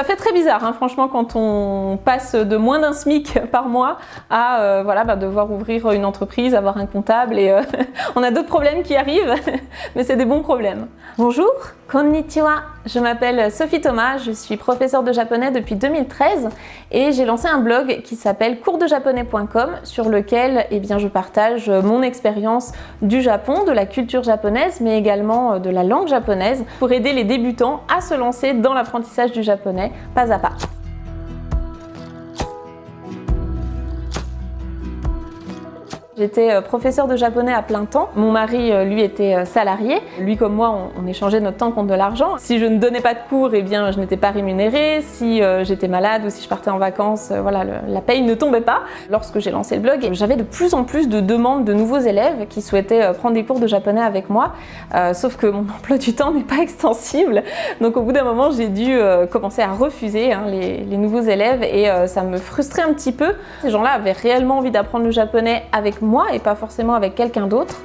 ça fait très bizarre, hein, franchement, quand on passe de moins d'un SMIC par mois à euh, voilà, bah, devoir ouvrir une entreprise, avoir un comptable et euh, on a d'autres problèmes qui arrivent, mais c'est des bons problèmes. Bonjour, konnichiwa, je m'appelle Sophie Thomas, je suis professeure de japonais depuis 2013 et j'ai lancé un blog qui s'appelle coursdejaponais.com sur lequel eh bien, je partage mon expérience du Japon, de la culture japonaise, mais également de la langue japonaise pour aider les débutants à se lancer dans l'apprentissage du japonais pas à pas. J'étais euh, professeur de japonais à plein temps. Mon mari, euh, lui, était euh, salarié. Lui comme moi, on, échangeait notre temps contre de l'argent. Si je ne donnais pas de cours, eh bien, je n'étais pas rémunérée. Si j'étais malade ou si je partais en vacances, voilà, la paye ne tombait pas. Lorsque j'ai lancé le blog, j'avais de plus en plus de demandes de nouveaux élèves qui souhaitaient prendre des cours de japonais avec moi. sauf que mon emploi du temps n'est pas extensible. Donc au bout d'un moment, j'ai dû commencer à refuser hein, les, les, nouveaux élèves et ça me frustrait un petit peu. Ces gens-là avaient réellement envie d'apprendre le japonais avec moi moi et pas forcément avec quelqu'un d'autre.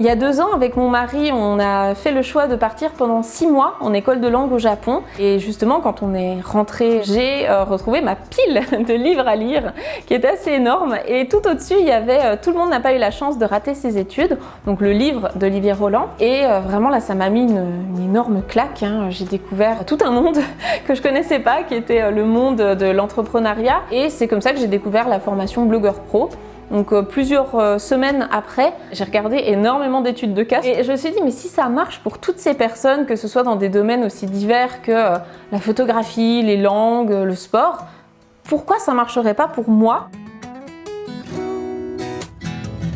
Il y a deux ans, avec mon mari, on a fait le choix de partir pendant six mois en école de langue au Japon. Et justement, quand on est rentré, j'ai euh, retrouvé ma pile de livres à lire, qui est assez énorme. Et tout au-dessus, il y avait euh, Tout le monde n'a pas eu la chance de rater ses études, donc le livre d'Olivier Roland. Et euh, vraiment, là, ça m'a mis une, énorme claque. Hein. J'ai découvert tout un monde que je connaissais pas, qui était le monde de l'entrepreneuriat. Et c'est comme ça que j'ai découvert la formation Blogueur Pro. Donc euh, plusieurs euh, semaines après, j'ai regardé énormément d'études de cas. Et je me suis dit mais si ça marche pour toutes ces personnes, que ce soit dans des domaines aussi divers que euh, la photographie, les langues, le sport, pourquoi ça marcherait pas pour moi?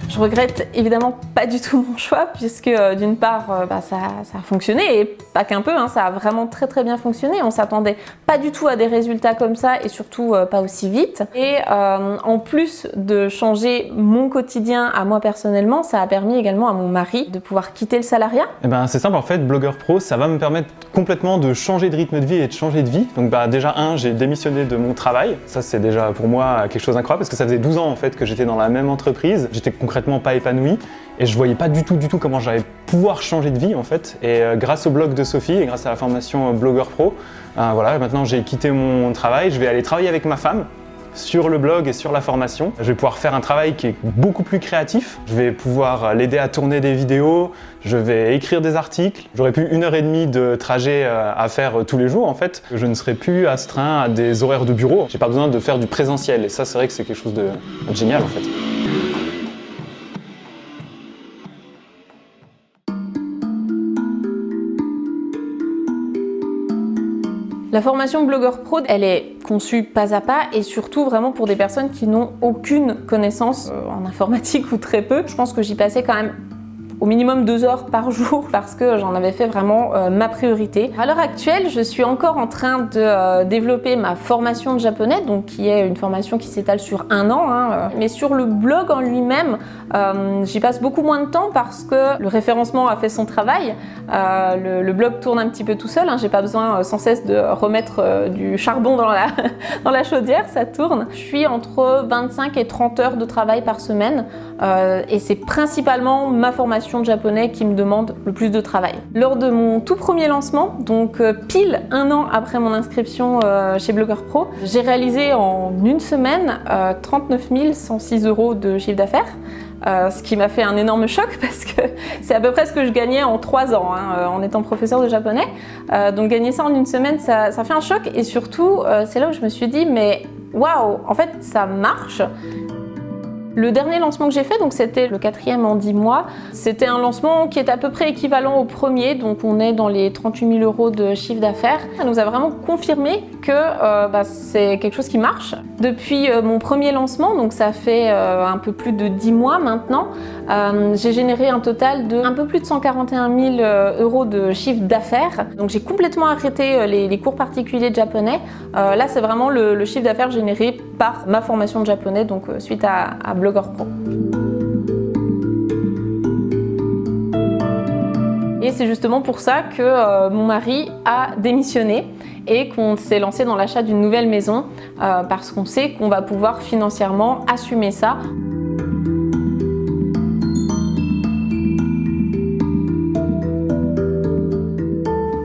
Je regrette évidemment pas du tout mon choix puisque d'une part bah, ça, a fonctionné et pas qu'un peu, hein, ça a vraiment très très bien fonctionné. On s'attendait pas du tout à des résultats comme ça et surtout euh, pas aussi vite. Et en plus de changer mon quotidien à moi personnellement, ça a permis également à mon mari de pouvoir quitter le salariat. Eh ben, c'est simple en fait, blogueur pro, ça va me permettre complètement de changer de rythme de vie et de changer de vie. Donc bah, déjà un, j'ai démissionné de mon travail. Ça c'est déjà pour moi quelque chose d'incroyable parce que ça faisait 12 ans en fait que j'étais dans la même entreprise. J'étais concrètement pas épanoui et je voyais pas du tout du tout comment j'allais pouvoir changer de vie en fait. Et euh, grâce au blog de Sophie et grâce à la formation euh, Blogueur Pro, euh, voilà, maintenant j'ai quitté mon travail, je vais aller travailler avec ma femme sur le blog et sur la formation. Je vais pouvoir faire un travail qui est beaucoup plus créatif. Je vais pouvoir l'aider à tourner des vidéos, je vais écrire des articles. J'aurai plus une heure et demie de trajet à faire tous les jours en fait. Je ne serai plus astreint à des horaires de bureau. J'ai pas besoin de faire du présentiel et ça c'est vrai que c'est quelque chose de génial en fait. La formation blogueur pro, elle est conçue pas à pas et surtout vraiment pour des personnes qui n'ont aucune connaissance euh, en informatique ou très peu. Je pense que j'y passais quand même au minimum deux heures par jour parce que j'en avais fait vraiment euh, ma priorité. À l'heure actuelle, je suis encore en train de euh, développer ma formation de japonais, donc qui est une formation qui s'étale sur un an. Hein, euh. mais sur le blog en lui-même, j'y passe beaucoup moins de temps parce que le référencement a fait son travail. Le, blog tourne un petit peu tout seul. Hein, J'ai pas besoin sans cesse de remettre du charbon dans la, dans la chaudière, ça tourne. Je suis entre 25 et 30 heures de travail par semaine et c'est principalement ma formation de japonais qui me demande le plus de travail. Lors de mon tout premier lancement, donc euh, pile un an après mon inscription euh, chez Blogueur Pro, j'ai réalisé en une semaine 39 euh, 106 euros de chiffre d'affaires. ce qui m'a fait un énorme choc parce que c'est à peu près ce que je gagnais en trois ans hein, en étant professeur de japonais. donc gagner ça en une semaine, ça, ça fait un choc et surtout c'est là où je me suis dit mais waouh, en fait ça marche. Le dernier lancement que j'ai fait, donc c'était le quatrième en 10 mois, c'était un lancement qui est à peu près équivalent au premier, donc on est dans les 38 000 euros de chiffre d'affaires. Ça nous a vraiment confirmé que euh, bah, c'est quelque chose qui marche. Depuis euh, mon premier lancement, donc ça fait euh, un peu plus de 10 mois maintenant, j'ai généré un total de un peu plus de 141 000 euros de chiffre d'affaires. Donc j'ai complètement arrêté les, cours particuliers de japonais. là, c'est vraiment le, chiffre d'affaires généré par ma formation de japonais, donc suite à, à blogueur pro. Et c'est justement pour ça que euh, mon mari a démissionné et qu'on s'est lancé dans l'achat d'une nouvelle maison euh, parce qu'on sait qu'on va pouvoir financièrement assumer ça.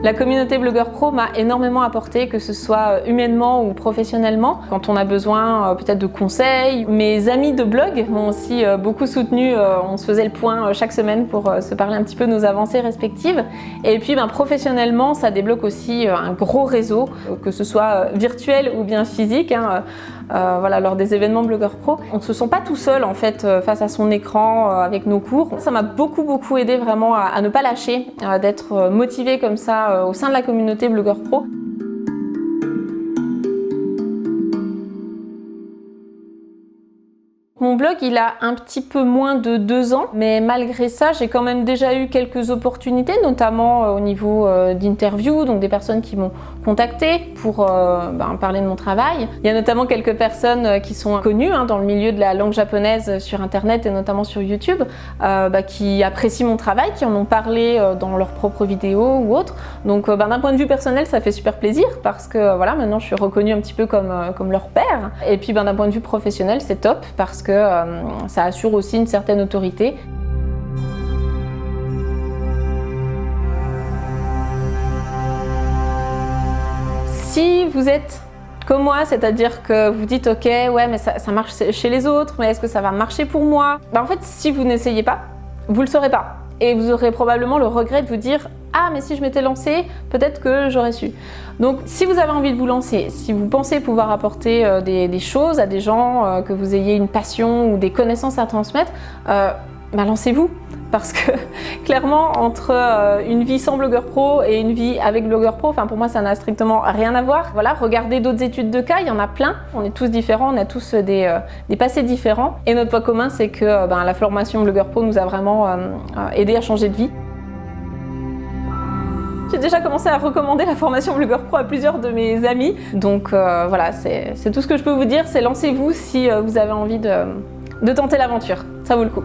La communauté Blogueur Pro m'a énormément apporté, que ce soit humainement ou professionnellement. Quand on a besoin euh, peut-être de conseils, mes amis de blog m'ont aussi euh, beaucoup soutenu. Euh, on se faisait le point chaque semaine pour se parler un petit peu de nos avancées respectives. Et puis ben, professionnellement, ça débloque aussi un gros réseau, que ce soit virtuel ou bien physique. Hein. Voilà, lors des événements Blogueur Pro. On ne se sent pas tout seul en fait face à son écran avec nos cours. Ça m'a beaucoup beaucoup aidé vraiment à, ne pas lâcher, d'être motivé comme ça euh, au sein de la communauté Blogueur Pro. Blog, il a un petit peu moins de deux ans, mais malgré ça, j'ai quand même déjà eu quelques opportunités, notamment euh, au niveau euh, d'interviews, donc des personnes qui m'ont contacté pour euh, ben, parler de mon travail. Il y a notamment quelques personnes qui sont connues hein, dans le milieu de la langue japonaise sur Internet et notamment sur YouTube, bah, qui apprécient mon travail, qui en ont parlé dans leurs propres vidéos ou autres. Donc ben, d'un point de vue personnel, ça fait super plaisir parce que voilà, maintenant je suis reconnue un petit peu comme, leur père. Et puis ben, d'un point de vue professionnel, c'est top parce que ça assure aussi une certaine autorité. Si vous êtes comme moi, c'est-à-dire que vous dites ok, ouais, mais ça, marche chez les autres, mais est-ce que ça va marcher pour moi? Bah, En fait, si vous n'essayez pas, vous le saurez pas. Et vous aurez probablement le regret de vous dire ah mais si je m'étais lancé, peut-être que j'aurais su. Donc si vous avez envie de vous lancer, si vous pensez pouvoir apporter euh, des, choses à des gens, euh, que vous ayez une passion ou des connaissances à transmettre, euh, bah, lancez-vous. Parce que clairement, entre une vie sans blogueur pro et une vie avec blogueur pro, pour moi ça n'a strictement rien à voir. Voilà, regardez d'autres études de cas, il y en a plein. On est tous différents, on a tous des, des passés différents. Et notre point commun, c'est que ben, la formation blogueur pro nous a vraiment aidé à changer de vie. J'ai déjà commencé à recommander la formation Blogueur Pro à plusieurs de mes amis. Donc euh, voilà, c'est tout ce que je peux vous dire, c'est lancez-vous si euh, vous avez envie de tenter l'aventure. Ça vaut le coup.